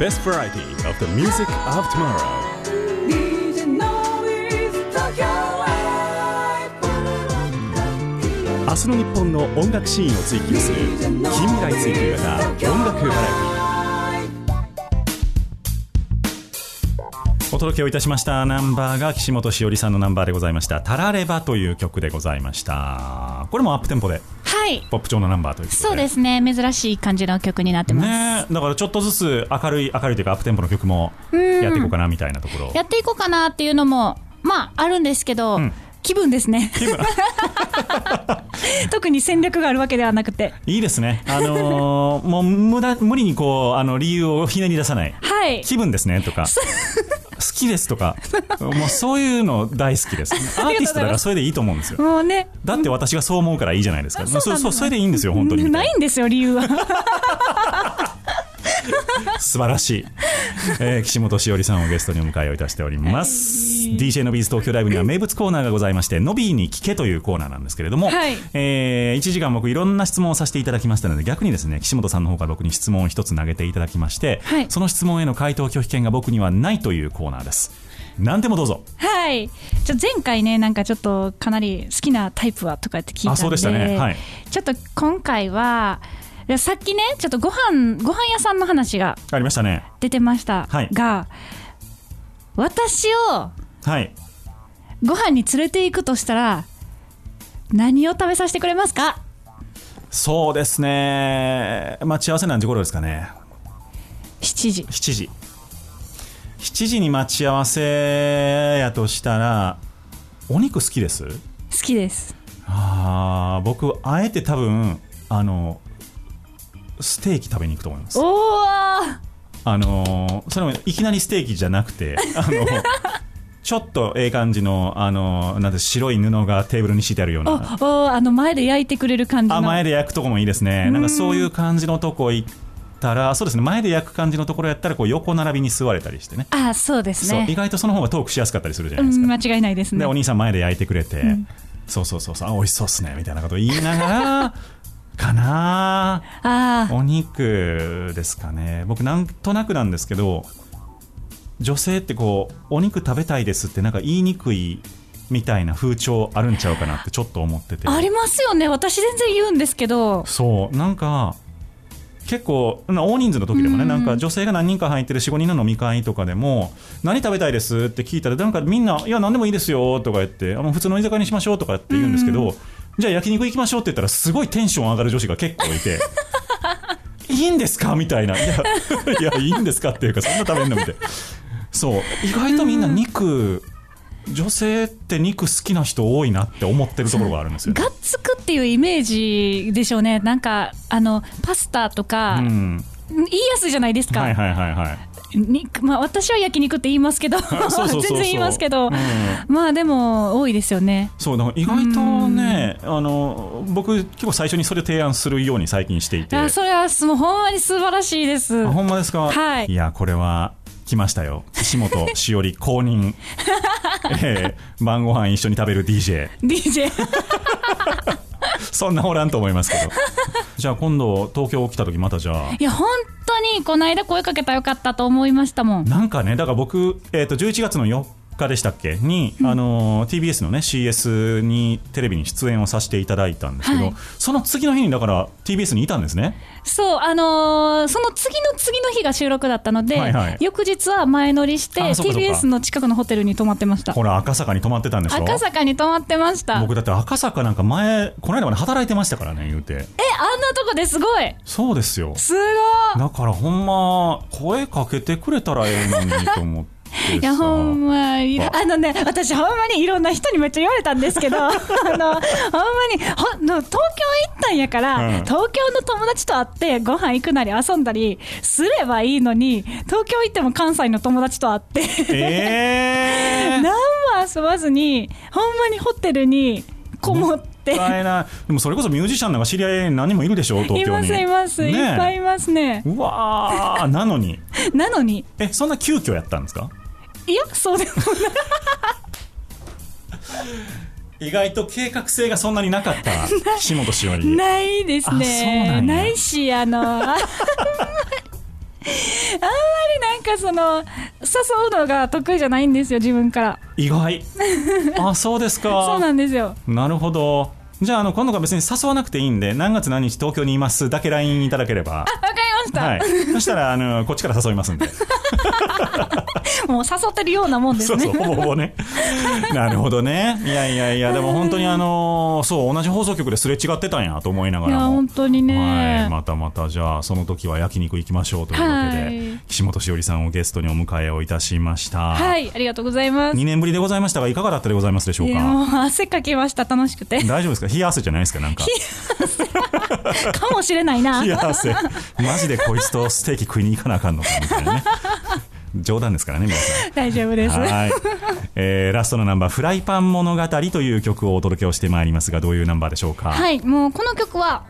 best variety of the music of tomorrow. 明日の日本の音楽シーンを追求する近未来追求型音楽バラエティお届けをいたしましたナンバーが岸本しおりさんのナンバーでございました「タラレバ」という曲でございました。これもアップテンポで。はい。ポップ調のナンバーというそうですね。珍しい感じの曲になってます、ね。だからちょっとずつ明るい明るいというかアップテンポの曲もやっていこうかなみたいなところ。やっていこうかなっていうのもまああるんですけど、ん。気分ですね。気分。*laughs* 特に戦略があるわけではなくて。いいですね。あのーもう無駄無理にこうあの理由をひねり出さない。はい。気分ですねとか。好 *laughs* きですとか *laughs* もうそういうの大好きで *laughs* す。アーティストだからそれでいいと思うんですよ。もうね。だって私がそう思うからいいじゃないですか。そうそうそれでいいんですよ、本当に。*laughs* ないいんですよ理由は。な素晴らしい。えー岸本しおりさんをゲストにお迎えをいたしております。DJ のビーズ東京ライブには名物コーナーがございまして、のびーに聞けというコーナーなんですけれども、はいえ1時間僕いろんな質問をさせていただきましたので、逆にですね、岸本さんの方から僕に質問を一つ投げていただきまして、はいその質問への回答拒否権が僕にはないというコーナーです。何でもどうぞ。はいちょ前回ねなんかちょっとかなり好きなタイプはとかって聞いたんであそうでしたねはいちょっと今回はさっきねちょっとご飯ご飯屋さんの話がありましたね。出てましたはいが、私をはい。ご飯に連れて行くとしたら何を食べさせてくれますか？そうですね。待ち合わせ何時頃ですかね？7時7時7時に待ち合わせやとしたらお肉好きです？好きですあー僕あえて多分あのステーキ食べに行くと思います。おおあのそれもいきなりステーキじゃなくて *laughs* あのちょっとええ感じのあのなんて白い布がテーブルに敷いてあるような。おあの前で焼いてくれる感じの。あ前で焼くとこもいいですね。なんかそういう感じのとこ行ったらそうですね。前で焼く感じのところやったらこう横並びに座れたりしてね。あそうですそう意ね外とその方がトークしやすかったりするじゃうないですか、ん間違いないですね。でお兄さん前で焼いてくれて、そうそうそうそう。あ美味しそうっすね。みたいなこと言いながら *laughs* かな。ああお肉ですかね。僕なんとなくなんですけど女性ってこうお肉食べたいですってなんか言いにくいみたいな風潮あるんちゃうかなってちょっと思ってて。ありますよね。私全然言うんですけど。そう。なんか結構な大人数の時でもね、うんなんか女性が何人か入ってる45人の飲み会とかでも何食べたいですって聞いたらなんかみんないや何でもいいですよとか言ってあもう普通の居酒屋にしましょうとかって言うんですけど、じゃあ焼肉行きましょうって言ったらすごいテンション上がる女子が結構いて。*laughs* いいんですかみたいな。いや *laughs* いやいいんですかっていうかそんな食べんのみたいな。そう。意外とみんな肉、女性って肉好きな人多いなって思ってるところがあるんですよ。ねがっつくっていうイメージでしょうね。なんかあのパスタとか、うん。言いやすいじゃないですか、はいはいはいはい肉まあ、私は焼肉って言いますけど全然言いますけど、うん。まあでも多いですよね。そうだから意外とねあの僕結構最初にそれ提案するように最近していて。あそれはもうほんまに素晴らしいです。あほんまですか？はい。やこれは来ましたよ。岸本しおり公認、*laughs* えー晩ご飯一緒に食べる DJ DJ *laughs* そんなおらんと思いますけど。*laughs* じゃあ今度東京来た時またじゃあ。いや本当にこの間声かけたらよかったと思いましたもん。なんかねだから僕、えー、と11月の4日でしたっけ？に、あのー TBS のね CS にテレビに出演をさせていただいたんですけど、はい。その次の日にだから TBS にいたんですね？そうあのーその次の次の日が収録だったので、はいはい。翌日は前乗りして TBS の近くのホテルに泊まってました。ほら赤坂に泊まってたんでしょ？赤坂に泊まってました。え僕だって赤坂なんか前この間まで働いてましたからね言うて。あんなとこですごい。そうですよ。すごい。だからほんま声かけてくれたらええのにと思って。さいやほんまに。あ。あのね私ほんまにいろんな人にめっちゃ言われたんですけど *laughs* あのほんまにほの東京行ったんやから、うん。東京の友達と会ってご飯行くなり遊んだりすればいいのに東京行っても関西の友達と会ってええ *laughs* 何も遊ばずにほんまにホテルにこもって、でもそれこそミュージシャンなんか知り合い何人もいるでしょ東京に。いますいます、ねえ。いっぱいいますね。うわー。なのに。*laughs* なのに。えそんな急遽やったんですか？いやそうでもない。意外と計画性がそんなになかった *laughs* 岸本しおりないですね。や。ないしあの *laughs* あなんかその誘うのが得意じゃないんですよ自分から。意外。あそうですか。*laughs* そうなんですよ。なるほど。じゃああの今度から別に誘わなくていいんで何月何日東京にいますだけ LINE いただければ。わかりました、はい、そしたらあのこっちから誘いますんで。*laughs* もう誘ってるようなもんですね。そうそうほぼほぼね。なるほどね。いやいやいやでも本当にあのそう同じ放送局ですれ違ってたんやと思いながいや本当にね、はい、またまたじゃあその時は焼肉行きましょうというわけで、はい岸本しおりさんをゲストにお迎えをいたしました、はい、ありがとうございます。2年ぶりでございましたがいかがだったでございますでしょうか？汗かきました、楽しくて。大丈夫ですか？冷や汗じゃないですか？なんか。かもしれないな。冷。や汗。マジでこいつとステーキ食いに行かなあかんのかみたいなね。冗談ですからね皆さん。大丈夫です。はい、えーラストのナンバー「フライパン物語」という曲をお届けをしてまいりますがどういうナンバーでしょうか、はい、もうこの曲は、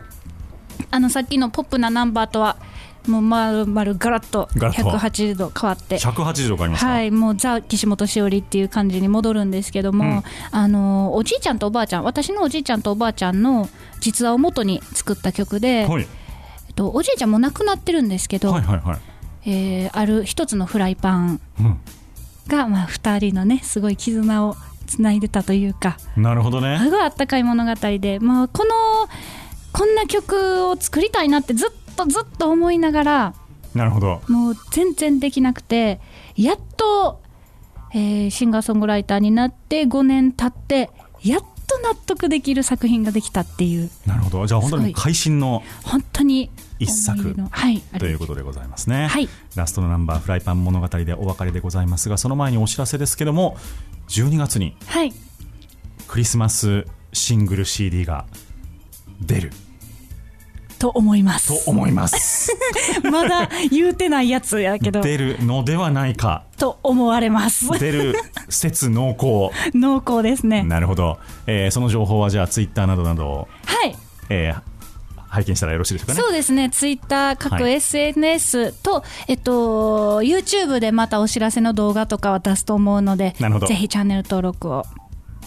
あのさっきのポップなナンバーとは、もうまるまるガラッとガラッと。180度変わって。180度変わりますか、はい、もうザ・岸本しおりっていう感じに戻るんですけども、うん。あのおじいちゃんとおばあちゃん私のおじいちゃんとおばあちゃんの実話を元に作った曲で、はい、えっと、おじいちゃんもう亡くなってるんですけど、はいはいはい。えーある一つのフライパンうん。が、まあ、2人のねすごい絆をつないでたというかなるほどね。すごいあったかい物語で、まあ、このこんな曲を作りたいなってずっとずっと思いながらなるほど。もう全然できなくてやっと、えーシンガーソングライターになって5年経ってやっと納得できる作品ができたっていう。なるほど。じゃあ本当に会心の本当に一作とれいうことでございますね、はい。ラストのナンバー「フライパン物語」でお別れでございますがその前にお知らせですけども12月にはい。クリスマスシングル CD が出ると思います。と思います。*laughs* まだ言うてないやつやけど。出るのではないか。と思われます。出る説濃厚。*laughs* 濃厚ですね。なるほど、えーその情報はじゃあツイッターなどなど、はい。えー拝見したらよろしいでしょうかね？そうですね、ツイッター、各はい。SNS と、えっと、YouTube でまたお知らせの動画とかは出すと思うので、なるほど。ぜひチャンネル登録を。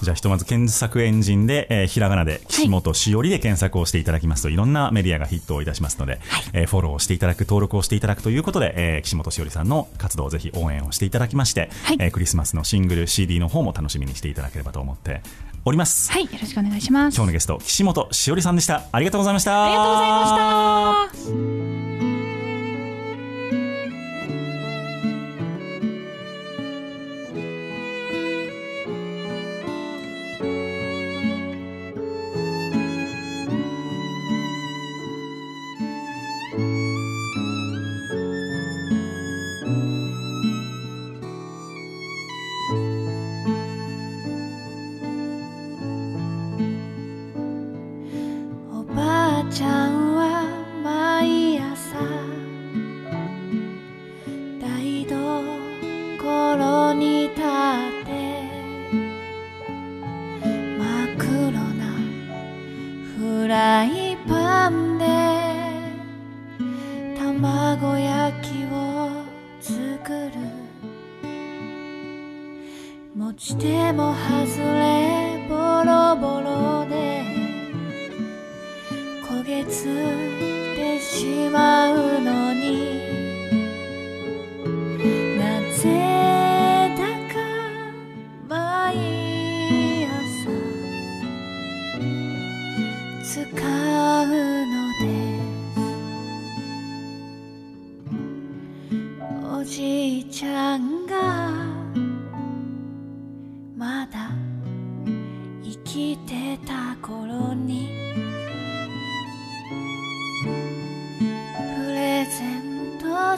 じゃあひとまず検索エンジンで、えーひらがなで岸本しおりで検索をしていただきますと、い、ろんなメディアがヒットをいたしますので、えーフォローをしていただく登録をしていただくということで、えー岸本しおりさんの活動をぜひ応援をしていただきまして、はい。えークリスマスのシングル CD の方も楽しみにしていただければと思っております、はい、よろしくお願いします。今日のゲスト岸本しおりさんでした。ありがとうございました。ありがとうございました。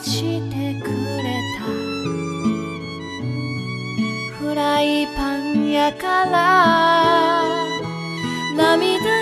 してくれた。フライパンやから涙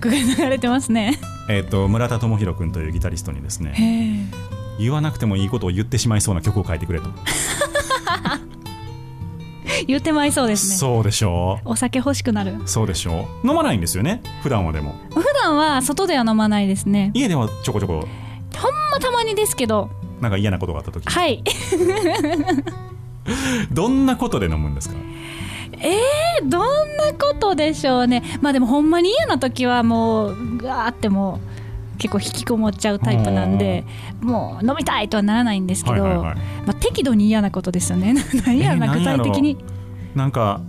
曲が流れてますね。えっ、と村田智弘君というギタリストにですね言わなくてもいいことを言ってしまいそうな曲を書いてくれと、*laughs* 言ってまいそうですね。そうでしょお酒欲しくなる。うそうでしょう。飲まないんですよね普段はでも。普段は外では飲まないですね。家ではちょこちょこ。ほんまたまにですけど。なんか嫌なことがあった時。はい。*laughs* どんなことで飲むんですか？えどんなことでしょうね。まあでもほんまに嫌な時はもうガーってもう結構引きこもっちゃうタイプなんでもう飲みたいとはならないんですけど、はいはいはい。まあ、適度に嫌なことですよね。*laughs* 何やろなえー具体的に。なんか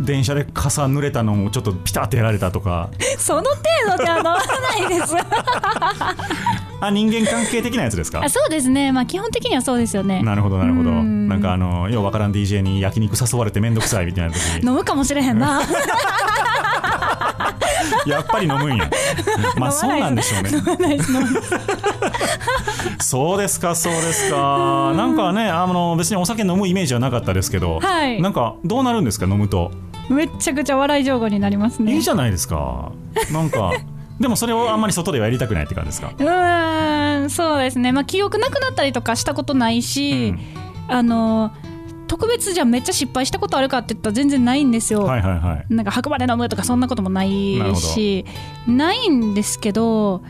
電車で傘濡れたのをちょっとピタってやられたとか。*laughs* その程度では飲まないです *laughs* あ人間関係的なやつですか？あそうですね。まあ基本的にはそうですよね。なるほどなるほど。うん。なんかあのようわからん DJ に焼肉誘われて面倒くさいみたいな時に。飲むかもしれへんな。*laughs* やっぱり飲むんや。まあそうなんでしょうね。そうですかそうですか。なんかねあの別にお酒飲むイメージはなかったですけど、はい。なんかどうなるんですか飲むと？めっちゃくちゃ笑い上手になりますね。いいじゃないですか。なんかでもそれをあんまり外ではやりたくないって感じですか？うーんそうですね。まあ記憶なくなったりとかしたことないし、あの特別じゃあめっちゃ失敗したことあるかって言ったら全然ないんですよ、はいはいはい。なんか白馬で飲むとかそんなこともないしないんですけど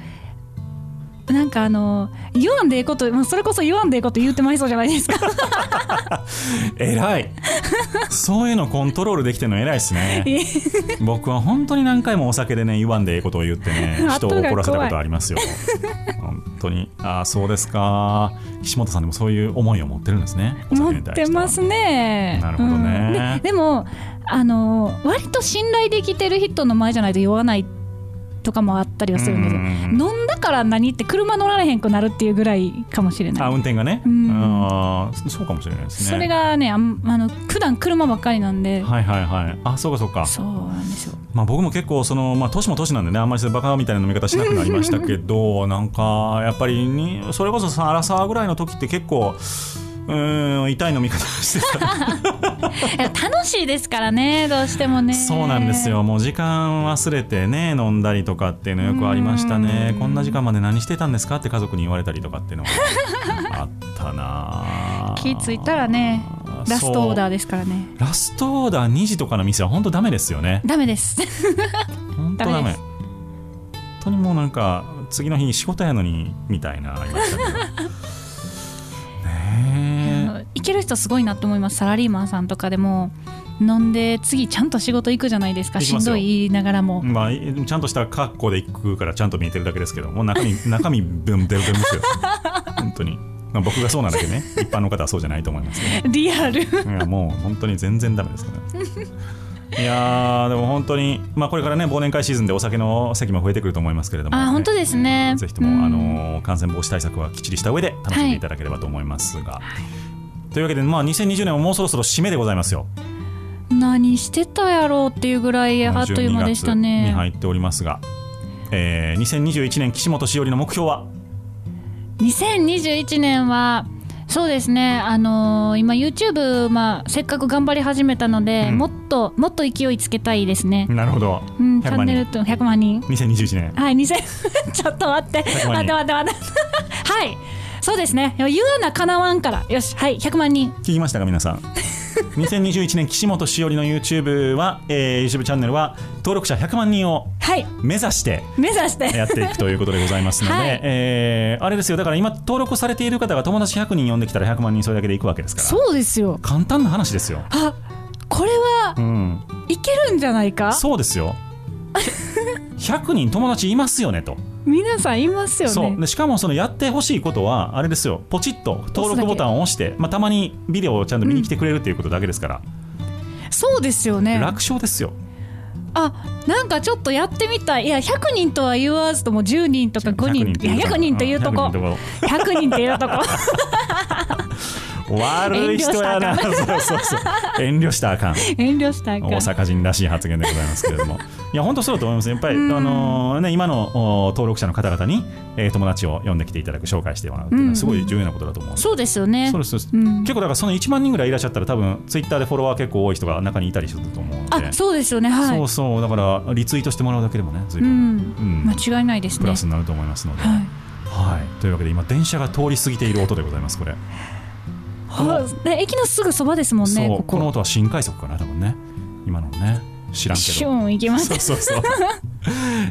なんかあの言わんでええこともうそれこそ言わんでええこと言ってまいそうじゃないですか。*laughs* 偉い。そういうのコントロールできてるの偉いですね。僕は本当に何回もお酒でね言わんでええことを言ってね人を怒らせたことありますよ。本当に。ああそうですか。岸本さんでもそういう思いを持ってるんですね。お持ってますね。なるほどね。うん。ででもあの割と信頼できてる人の前じゃないと酔わないとかもあったりはするんですよ。うん。飲んだから何って車乗られへんくなるっていうぐらいかもしれない。あ運転がね、うん。あーそうかもしれないですね。それがねあんあの普段車ばっかりなんで、はいはいはい。あそうかそうか。そうなんですよ。まあ、僕も結構その、まあ、年も年なんでねあんまりバカみたいな飲み方しなくなりましたけどなんかやっぱりにそれこそさアラサーぐらいの時って結構うーん痛い飲み方してた。楽しいですからねどうしてもね。そうなんですよ。もう時間忘れてね飲んだりとかっていうのよくありましたね。こんな時間まで何してたんですかって家族に言われたりとかっていうのが *laughs* あったな気ついたらねラストオーダーですからね。ラストオーダー2時とかの店は本当ダメですよね。ダメです。本当ダメ。本当にもうなんか次の日に仕事やのにみたいなありましたけどねいける人すごいなと思います。サラリーマンさんとかでも飲んで次ちゃんと仕事行くじゃないですか。しんどい言いながらも。え、まあ、いちゃんとした格好で行くからちゃんと見えてるだけですけどもう中身 *laughs* 中身ブンデルデルですよ。本当に、まあ、僕がそうなんだけどね。*laughs* 一般の方はそうじゃないと思いますけど。リアル。いやもう本当に全然ダメですからいやーでも本当に、まあ、これからね忘年会シーズンでお酒の席も増えてくると思いますけれども、あ本当ですね。ぜひとも、うんあの感染防止対策はきっちりした上で楽しんでいただければと思いますが、というわけで、まあ、2020年ももうそろそろ締めでございますよ。何してたやろうっていうぐらいあっという間でした12月にね入っておりますが、えー、2021年岸本しおりの目標は？2021年はそうですね、あのー今 YouTube、まあ、せっかく頑張り始めたので、うん。もっともっと勢いつけたいですね、なるほど、うん、チ100万人。ャンネルと100万人。2021年。はい2000 *laughs* ちょっと待って。100万人。待って待って待って。はいそうですね。言うなかなわんから。よし。はい。100万人。聞きましたか皆さん。2021年岸本しおりの YouTube は、えー、YouTube チャンネルは登録者100万人をはい。目指して目指して。やっていくということでございますので、*laughs* はい。えーあれですよ。だから今登録されている方が友達100人呼んできたら100万人それだけでいくわけですから。そうですよ。簡単な話ですよ、あこれはうん、いけるんじゃないか？そうですよ *laughs* 100人友達いますよねと。皆さんいますよそう。ねでしかもそのやってほしいことはあれですよ。ポチッと登録ボタンを押して、まあ、たまにビデオをちゃんと見に来てくれるっていうことだけですから、そうですよね。楽勝ですよ。あなんかちょっとやってみたい。いや100人とは言わずとも10人とか5人。いや100人というとこ。100人とこ。100人というとこ悪い人やな。そうそうそう。遠慮したらあかん。遠慮したらあかん。大阪人らしい発言でございますけれども。いや本当そうだと思います。やっぱり、あのーね、今のお登録者の方々に、えー友達を呼んできていただく紹介してもらうっていうのはすごい重要なことだと思う、そうですよね。そうです。そうん。結構だからその1万人ぐらいいらっしゃったら多分ツイッターでフォロワー結構多い人が中にいたりすると思うので。あそうですよね。はい。そうそう。だからリツイートしてもらうだけでもね随う分、ん。うん。間違いないですね。プラスになると思いますので、はい。はい、というわけで今電車が通り過ぎている音でございますこれはで駅のすぐそばですもんねそうここ。この音は新快速かな多分ね。今のね。知らんけシュン行きます。そうそうそう。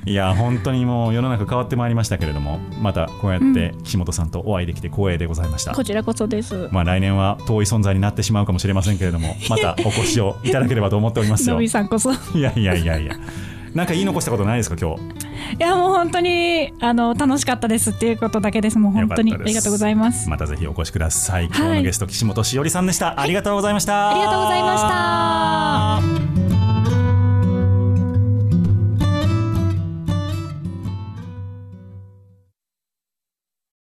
いや本当にもう世の中変わってまいりましたけれどもまたこうやって岸本さんとお会いできて光栄でございました、こちらこそです。まあ来年は遠い存在になってしまうかもしれませんけれどもまたお越しをいただければと思っておりますのよ。*laughs* いびさんこそ。いやいやいやいやなんか言い残したことないですか今日？やもう本当にあの楽しかったですっていうことだけです。もう本当にありがとうございます。またぜひお越しください。今日のゲスト岸本しおりさんでした、ありがとうございました。ありがとうございました